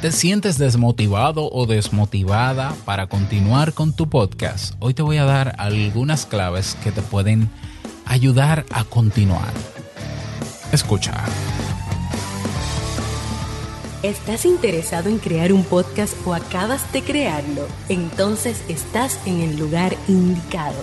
¿Te sientes desmotivado o desmotivada para continuar con tu podcast? Hoy te voy a dar algunas claves que te pueden ayudar a continuar. Escucha. ¿Estás interesado en crear un podcast o acabas de crearlo? Entonces estás en el lugar indicado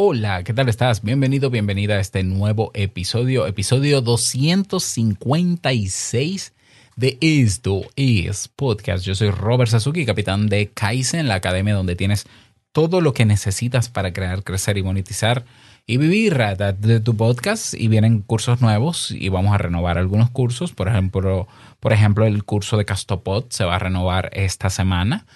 Hola, ¿qué tal estás? Bienvenido, bienvenida a este nuevo episodio, episodio 256 de Esto es Podcast. Yo soy Robert Sasuki, capitán de Kaizen, la academia donde tienes todo lo que necesitas para crear, crecer y monetizar y vivir de tu podcast. Y vienen cursos nuevos y vamos a renovar algunos cursos. Por ejemplo, por ejemplo el curso de Castopod se va a renovar esta semana.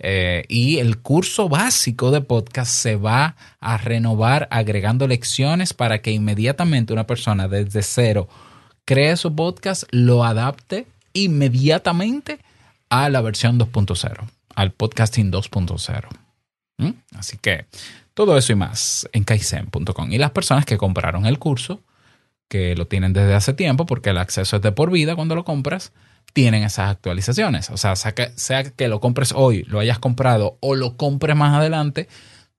Eh, y el curso básico de podcast se va a renovar agregando lecciones para que inmediatamente una persona desde cero cree su podcast, lo adapte inmediatamente a la versión 2.0, al podcasting 2.0. ¿Mm? Así que todo eso y más en kaizen.com. Y las personas que compraron el curso, que lo tienen desde hace tiempo, porque el acceso es de por vida cuando lo compras, tienen esas actualizaciones. O sea, sea que, sea que lo compres hoy, lo hayas comprado o lo compres más adelante,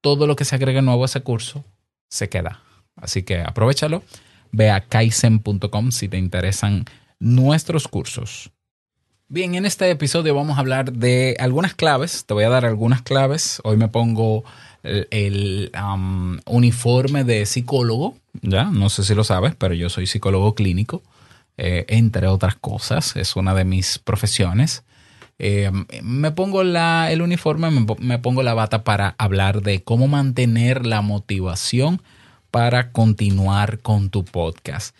todo lo que se agregue nuevo a ese curso se queda. Así que aprovechalo. Ve a kaizen.com si te interesan nuestros cursos. Bien, en este episodio vamos a hablar de algunas claves. Te voy a dar algunas claves. Hoy me pongo el, um, uniforme de psicólogo. Ya, no sé si lo sabes, pero yo soy psicólogo clínico. Eh, entre otras cosas, es una de mis profesiones. Eh, me pongo la, el uniforme, me, pongo la bata para hablar de cómo mantener la motivación para continuar con tu podcast.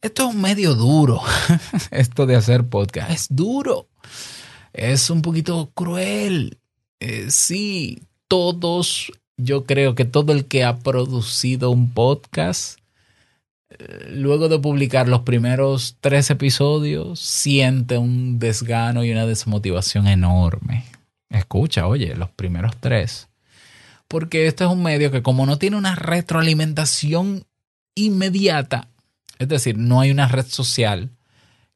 Esto es medio duro, esto de hacer podcast, es duro, es un poquito cruel. Eh, sí, todos, yo creo que todo el que ha producido un podcast luego de publicar los primeros tres episodios, siente un desgano y una desmotivación enorme. Escucha, oye, los primeros tres. Porque este es un medio que como no tiene una retroalimentación inmediata, es decir, no hay una red social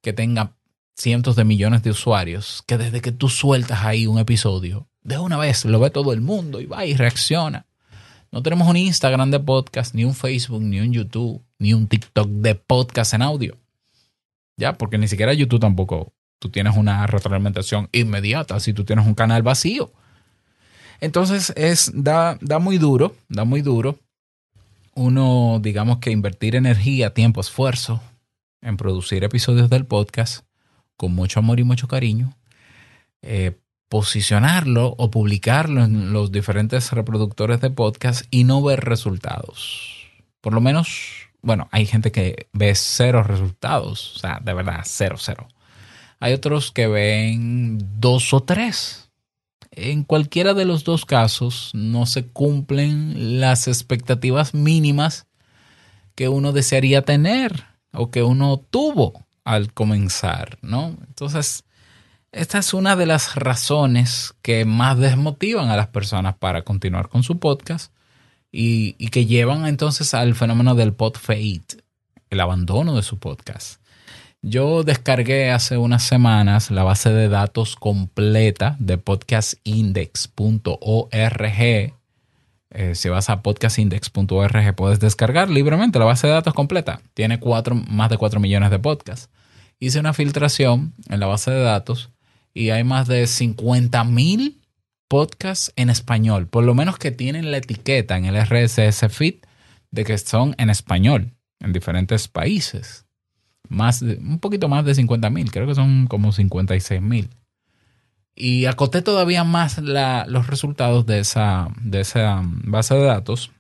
que tenga cientos de millones de usuarios, que desde que tú sueltas ahí un episodio, de una vez lo ve todo el mundo y va y reacciona. No tenemos un Instagram de podcast, ni un Facebook, ni un YouTube, ni un TikTok de podcast en audio. Ya, porque ni siquiera YouTube tampoco. Tú tienes una retroalimentación inmediata si tú tienes un canal vacío. Entonces es, da, da muy duro, da muy duro. Uno, digamos que invertir energía, tiempo, esfuerzo en producir episodios del podcast con mucho amor y mucho cariño. Eh, posicionarlo o publicarlo en los diferentes reproductores de podcast y no ver resultados. Por lo menos, bueno, hay gente que ve cero resultados, o sea, de verdad, cero, cero. Hay otros que ven dos o tres. En cualquiera de los dos casos no se cumplen las expectativas mínimas que uno desearía tener o que uno tuvo al comenzar, ¿no? Entonces, esta es una de las razones que más desmotivan a las personas para continuar con su podcast y, que llevan entonces al fenómeno del pod fade, el abandono de su podcast. Yo descargué hace unas semanas la base de datos completa de podcastindex.org. Eh, si vas a podcastindex.org puedes descargar libremente la base de datos completa. Tiene cuatro, más de 4 millones de podcasts. Hice una filtración en la base de datos y hay más de 50 mil podcasts en español, por lo menos que tienen la etiqueta en el RSS feed de que son en español en diferentes países. Más un poquito más de 50 mil, creo que son como 56 mil. Y acoté todavía más los resultados de esa, de esa base de datos.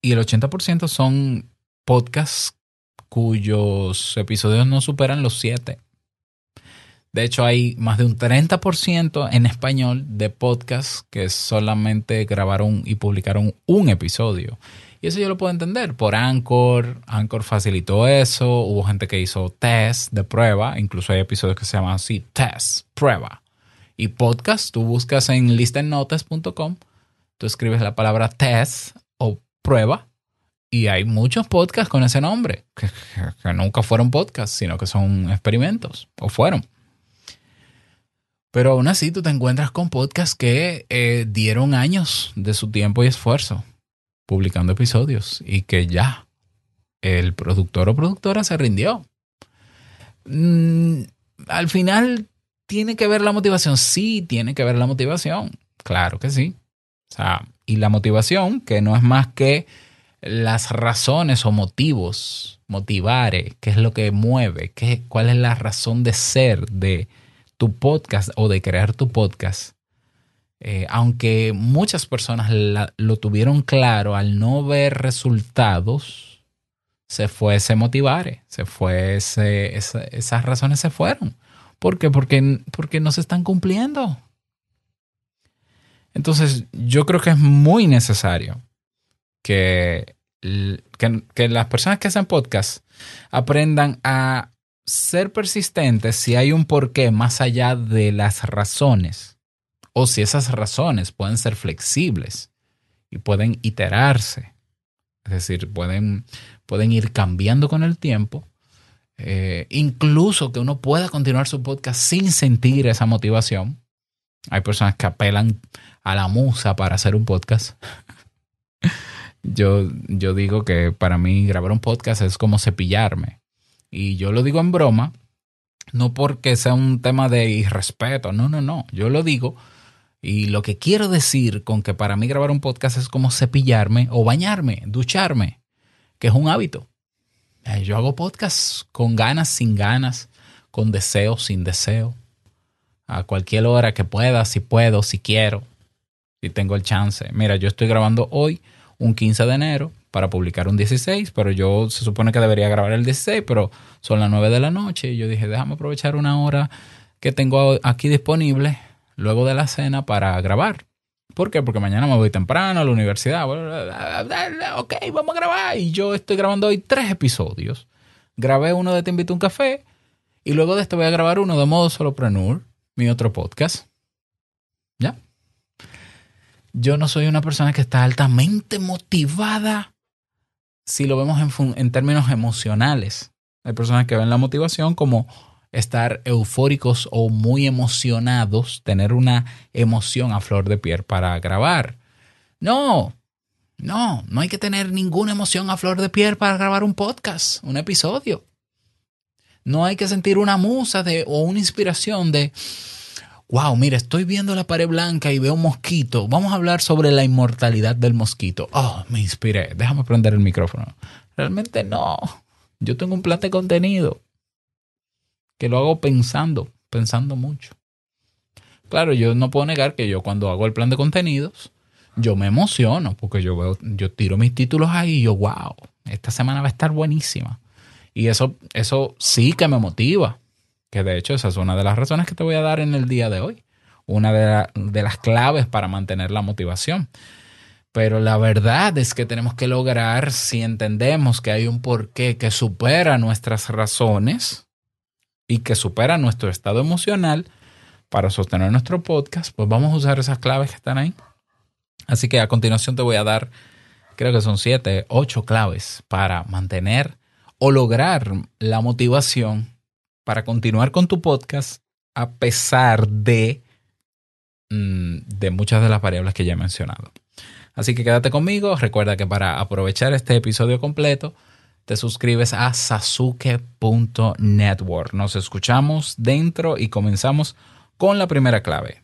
Y el 80% son podcasts cuyos episodios no superan los 7. De hecho, hay más de un 30% en español de podcasts que solamente grabaron y publicaron un episodio. Y eso yo lo puedo entender. Por Anchor, Anchor facilitó eso. Hubo gente que hizo test de prueba. Incluso hay episodios que se llaman así, test, prueba. Y podcast, tú buscas en listenotes.com, tú escribes la palabra test o prueba. Y hay muchos podcasts con ese nombre, que, que nunca fueron podcasts, sino que son experimentos, o fueron. Pero aún así tú te encuentras con podcasts que eh, dieron años de su tiempo y esfuerzo publicando episodios y que ya el productor o productora se rindió. Mm, al final, ¿tiene que ver la motivación? Sí, tiene que ver la motivación. Claro que sí. O sea, y la motivación, que no es más que las razones o motivos, motivare, qué es lo que mueve, qué, cuál es la razón de ser de tu podcast o de crear tu podcast, eh, aunque muchas personas lo tuvieron claro al no ver resultados, se fue ese motivar, se fue esas razones se fueron. ¿Por qué? Porque, porque no se están cumpliendo. Entonces, yo creo que es muy necesario que, que, que las personas que hacen podcast aprendan a ser persistentes si hay un porqué más allá de las razones o si esas razones pueden ser flexibles y pueden iterarse. Es decir, pueden, pueden ir cambiando con el tiempo. Eh, incluso que uno pueda continuar su podcast sin sentir esa motivación. Hay personas que apelan a la musa para hacer un podcast. yo, yo digo que para mí grabar un podcast es como cepillarme. Y yo lo digo en broma, no porque sea un tema de irrespeto, no, no, no, yo lo digo. Y lo que quiero decir con que para mí grabar un podcast es como cepillarme o bañarme, ducharme, que es un hábito. Eh, yo hago podcast con ganas, sin ganas, con deseo, sin deseo, a cualquier hora que pueda, si puedo, si quiero, si tengo el chance. Mira, yo estoy grabando hoy, un 15 de enero, para publicar un 16, pero yo se supone que debería grabar el 16, pero son las 9 de la noche y yo dije, déjame aprovechar una hora que tengo aquí disponible luego de la cena para grabar. ¿Por qué? Porque mañana me voy temprano a la universidad. Ok, vamos a grabar. Y yo estoy grabando hoy tres episodios. Grabé uno de Te invito a un café y luego de esto voy a grabar uno de modo solopreneur, mi otro podcast. ¿Ya? Yo no soy una persona que está altamente motivada si lo vemos en, términos emocionales. Hay personas que ven la motivación como estar eufóricos o muy emocionados, tener una emoción a flor de piel para grabar. No, no, no hay que tener ninguna emoción a flor de piel para grabar un podcast, un episodio. No hay que sentir una musa de, o una inspiración de, wow, mira, estoy viendo la pared blanca y veo un mosquito. Vamos a hablar sobre la inmortalidad del mosquito. Oh, me inspiré. Déjame prender el micrófono. Realmente no. Yo tengo un plan de contenido que lo hago pensando, pensando mucho. Claro, yo no puedo negar que yo cuando hago el plan de contenidos, yo me emociono porque yo veo, yo tiro mis títulos ahí y yo, wow, esta semana va a estar buenísima. Y eso, eso sí que me motiva que de hecho esa es una de las razones que te voy a dar en el día de hoy, una de, las claves para mantener la motivación. Pero la verdad es que tenemos que lograr, si entendemos que hay un porqué que supera nuestras razones y que supera nuestro estado emocional para sostener nuestro podcast, pues vamos a usar esas claves que están ahí. Así que a continuación te voy a dar, creo que son siete, ocho claves para mantener o lograr la motivación para continuar con tu podcast a pesar de, mm, de muchas de las variables que ya he mencionado. Así que quédate conmigo. Recuerda que para aprovechar este episodio completo, te suscribes a sasuke.network. Nos escuchamos dentro y comenzamos con la primera clave.